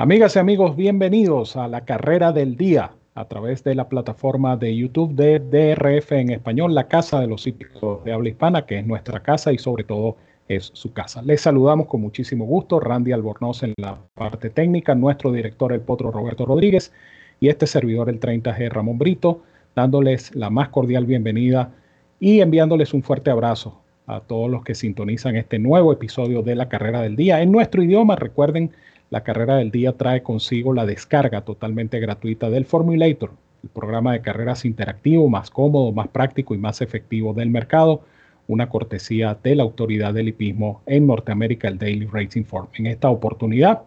Amigas y amigos, bienvenidos a la carrera del día a través de la plataforma de YouTube de DRF en español, la casa de los hípicos de habla hispana, que es nuestra casa y sobre todo es su casa. Les saludamos con muchísimo gusto, Randy Albornoz en la parte técnica, nuestro director el potro Roberto Rodríguez y este servidor el 30G Ramón Brito, dándoles la más cordial bienvenida y enviándoles un fuerte abrazo a todos los que sintonizan este nuevo episodio de la carrera del día en nuestro idioma. Recuerden la carrera del día trae consigo la descarga totalmente gratuita del Formulator, el programa de carreras interactivo más cómodo, más práctico y más efectivo del mercado, una cortesía de la autoridad del hipismo en Norteamérica, el Daily Racing Form. En esta oportunidad,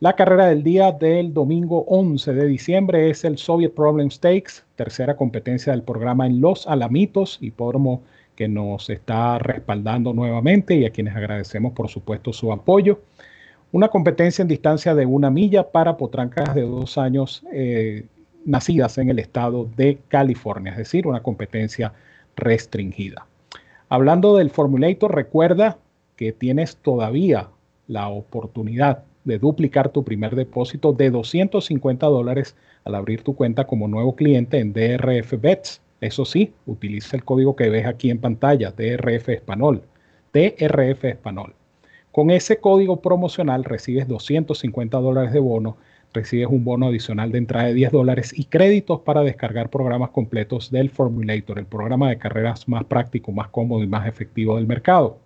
la carrera del día del domingo 11 de diciembre es el Soviet Problem Stakes, tercera competencia del programa en Los Alamitos, hipódromo que nos está respaldando nuevamente y a quienes agradecemos por supuesto su apoyo una competencia en distancia de una milla para potrancas de dos años eh, nacidas en el estado de California, es decir, una competencia restringida. Hablando del Formulator, recuerda que tienes todavía la oportunidad de duplicar tu primer depósito de 250 dólares al abrir tu cuenta como nuevo cliente en DRF Bets. Eso sí, utiliza el código que ves aquí en pantalla, DRF Español, DRF Español. Con ese código promocional recibes 250 dólares de bono, recibes un bono adicional de entrada de 10 dólares y créditos para descargar programas completos del Formulator, el programa de carreras más práctico, más cómodo y más efectivo del mercado.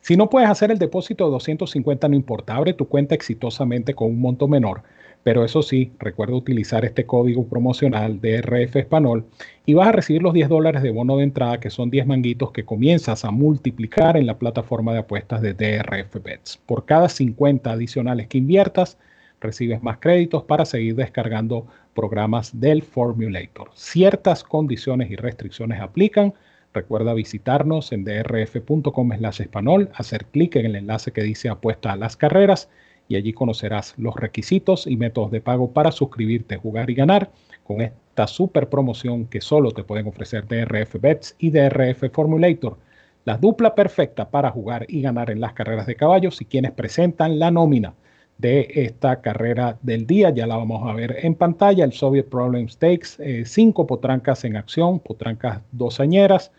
Si no puedes hacer el depósito de 250, no importa, abre tu cuenta exitosamente con un monto menor pero eso sí, recuerda utilizar este código promocional de RF Español y vas a recibir los 10 dólares de bono de entrada, que son 10 manguitos que comienzas a multiplicar en la plataforma de apuestas de DRF Bets. Por cada 50 adicionales que inviertas, recibes más créditos para seguir descargando programas del Formulator. Ciertas condiciones y restricciones aplican. Recuerda visitarnos en drf.com español, hacer clic en el enlace que dice apuesta a las carreras y allí conocerás los requisitos y métodos de pago para suscribirte, jugar y ganar con esta super promoción que solo te pueden ofrecer DRF Bets y DRF Formulator, la dupla perfecta para jugar y ganar en las carreras de caballos y quienes presentan la nómina de esta carrera del día. Ya la vamos a ver en pantalla, el Soviet Problem Stakes, eh, cinco potrancas en acción, potrancas dosañeras.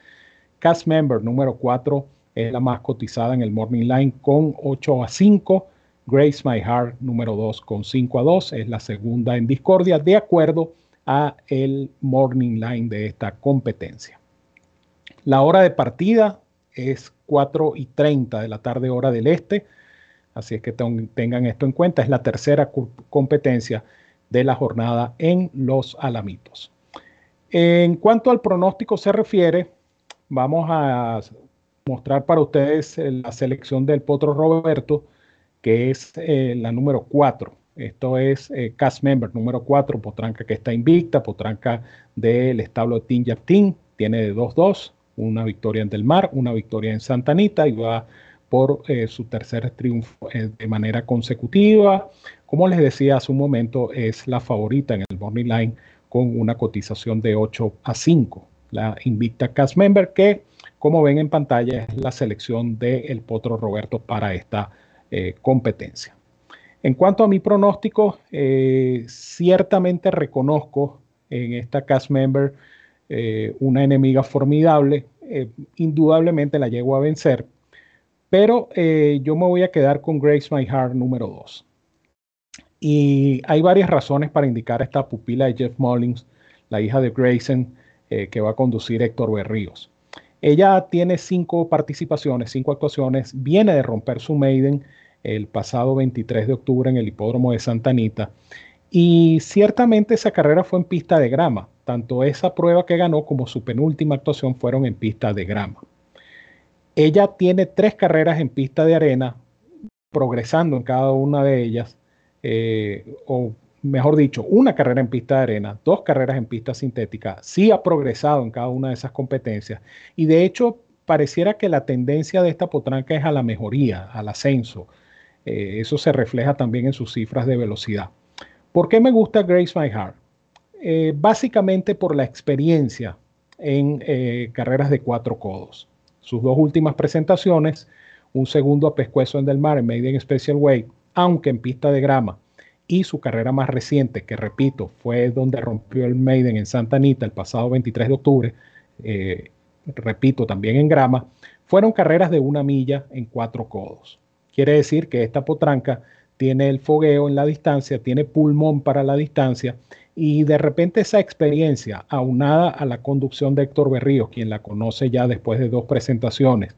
Cast Member número 4 es la más cotizada en el Morning Line con 8 a 5. Grace My Heart número 2 con 5 a 2 es la segunda en discordia de acuerdo a el morning line de esta competencia. La hora de partida es 4 y 30 de la tarde hora del este, así es que tengan esto en cuenta, es la tercera competencia de la jornada en los Alamitos. En cuanto al pronóstico se refiere, vamos a mostrar para ustedes la selección del Potro Roberto que es eh, la número 4. Esto es eh, cast member número 4, Potranca que está invicta, Potranca del establo de Team tiene de 2-2, una victoria en Del Mar, una victoria en Santa Anita y va por eh, su tercer triunfo de manera consecutiva. Como les decía hace un momento, es la favorita en el Morning Line con una cotización de 8 a 5. La invicta cast member que, como ven en pantalla, es la selección del Potro Roberto para esta eh, competencia. En cuanto a mi pronóstico, eh, ciertamente reconozco en esta cast member eh, una enemiga formidable, indudablemente la llego a vencer, pero yo me voy a quedar con Grace My Heart número 2. Y hay varias razones para indicar esta pupila de Jeff Mullins, la hija de Grayson, que va a conducir Héctor Berríos. Ella tiene cinco participaciones, cinco actuaciones, viene de romper su maiden el pasado 23 de octubre en el hipódromo de Santa Anita. Y ciertamente esa carrera fue en pista de grama. Tanto esa prueba que ganó como su penúltima actuación fueron en pista de grama. Ella tiene tres carreras en pista de arena, progresando en cada una de ellas, eh, mejor dicho, una carrera en pista de arena, dos carreras en pista sintética, sí ha progresado en cada una de esas competencias. Y de hecho, pareciera que la tendencia de esta potranca es a la mejoría, al ascenso. Eh, eso se refleja también en sus cifras de velocidad. ¿Por qué me gusta Grace My Heart? Eh, básicamente por la experiencia en eh, carreras de cuatro codos. Sus dos últimas presentaciones, un segundo a pescuezo en Del Mar en Maiden Special Way aunque en pista de grama, y su carrera más reciente, que repito, fue donde rompió el Maiden en Santa Anita el pasado 23 de octubre, eh, repito, también en grama, fueron carreras de una milla en cuatro codos. Quiere decir que esta potranca tiene el fogueo en la distancia, tiene pulmón para la distancia y de repente esa experiencia, aunada a la conducción de Héctor Berríos, quien la conoce ya después de dos presentaciones,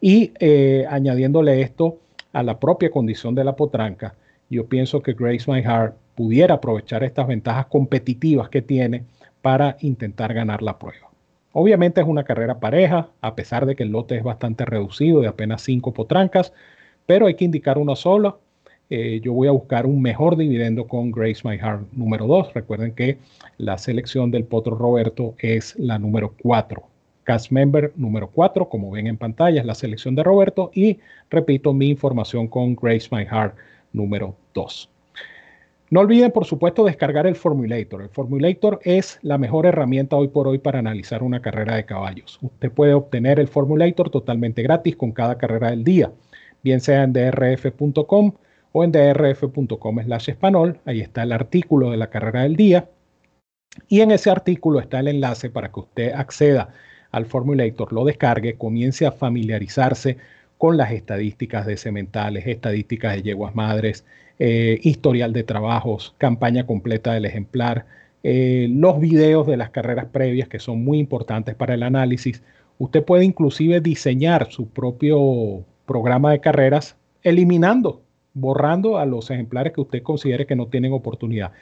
y eh, añadiéndole esto a la propia condición de la potranca, yo pienso que Grace My Heart pudiera aprovechar estas ventajas competitivas que tiene para intentar ganar la prueba. Obviamente es una carrera pareja, a pesar de que el lote es bastante reducido, de apenas cinco potrancas, pero hay que indicar una sola. Eh, yo voy a buscar un mejor dividendo con Grace My Heart número 2. Recuerden que la selección del Potro Roberto es la número 4. Cast Member número 4, como ven en pantalla, es la selección de Roberto. Y repito mi información con Grace My Heart número 2. No olviden, por supuesto, descargar el Formulator. El Formulator es la mejor herramienta hoy por hoy para analizar una carrera de caballos. Usted puede obtener el Formulator totalmente gratis con cada carrera del día, bien sea en drf.com o en drf.com slash español. Ahí está el artículo de la carrera del día. Y en ese artículo está el enlace para que usted acceda al Formulator, lo descargue, comience a familiarizarse con las estadísticas de sementales, estadísticas de yeguas madres, eh, historial de trabajos, campaña completa del ejemplar, eh, los videos de las carreras previas que son muy importantes para el análisis. Usted puede inclusive diseñar su propio programa de carreras eliminando, borrando a los ejemplares que usted considere que no tienen oportunidad.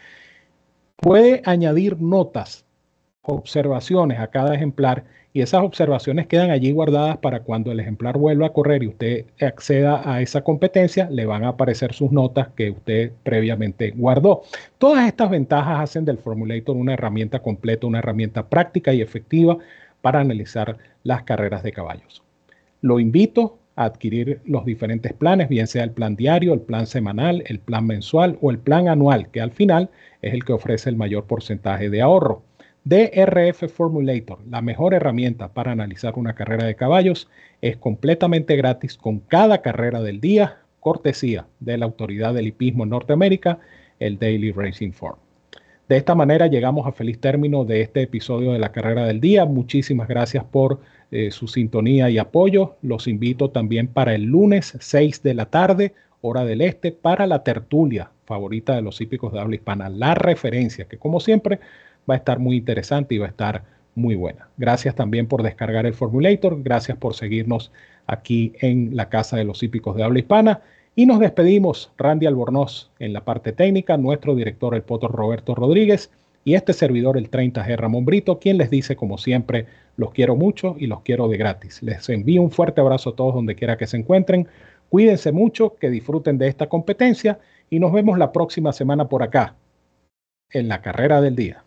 Puede añadir notas, observaciones a cada ejemplar y esas observaciones quedan allí guardadas para cuando el ejemplar vuelva a correr y usted acceda a esa competencia, le van a aparecer sus notas que usted previamente guardó. Todas estas ventajas hacen del Formulator una herramienta completa, una herramienta práctica y efectiva para analizar las carreras de caballos. Lo invito a adquirir los diferentes planes, bien sea el plan diario, el plan semanal, el plan mensual o el plan anual, que al final es el que ofrece el mayor porcentaje de ahorro. DRF Formulator, la mejor herramienta para analizar una carrera de caballos, es completamente gratis con cada carrera del día, cortesía de la autoridad del hipismo en Norteamérica, el Daily Racing Form. De esta manera llegamos a feliz término de este episodio de la carrera del día. Muchísimas gracias por eh, su sintonía y apoyo. Los invito también para el lunes 6 de la tarde, hora del este, para la tertulia favorita de los hípicos de habla hispana, la referencia, que como siempre va a estar muy interesante y va a estar muy buena. Gracias también por descargar el Formulator, gracias por seguirnos aquí en la Casa de los Hípicos de Habla Hispana y nos despedimos, Randy Albornoz en la parte técnica, nuestro director el Poto Roberto Rodríguez y este servidor el 30G Ramón Brito, quien les dice como siempre, los quiero mucho y los quiero de gratis. Les envío un fuerte abrazo a todos donde quiera que se encuentren. Cuídense mucho, que disfruten de esta competencia y nos vemos la próxima semana por acá en la carrera del día.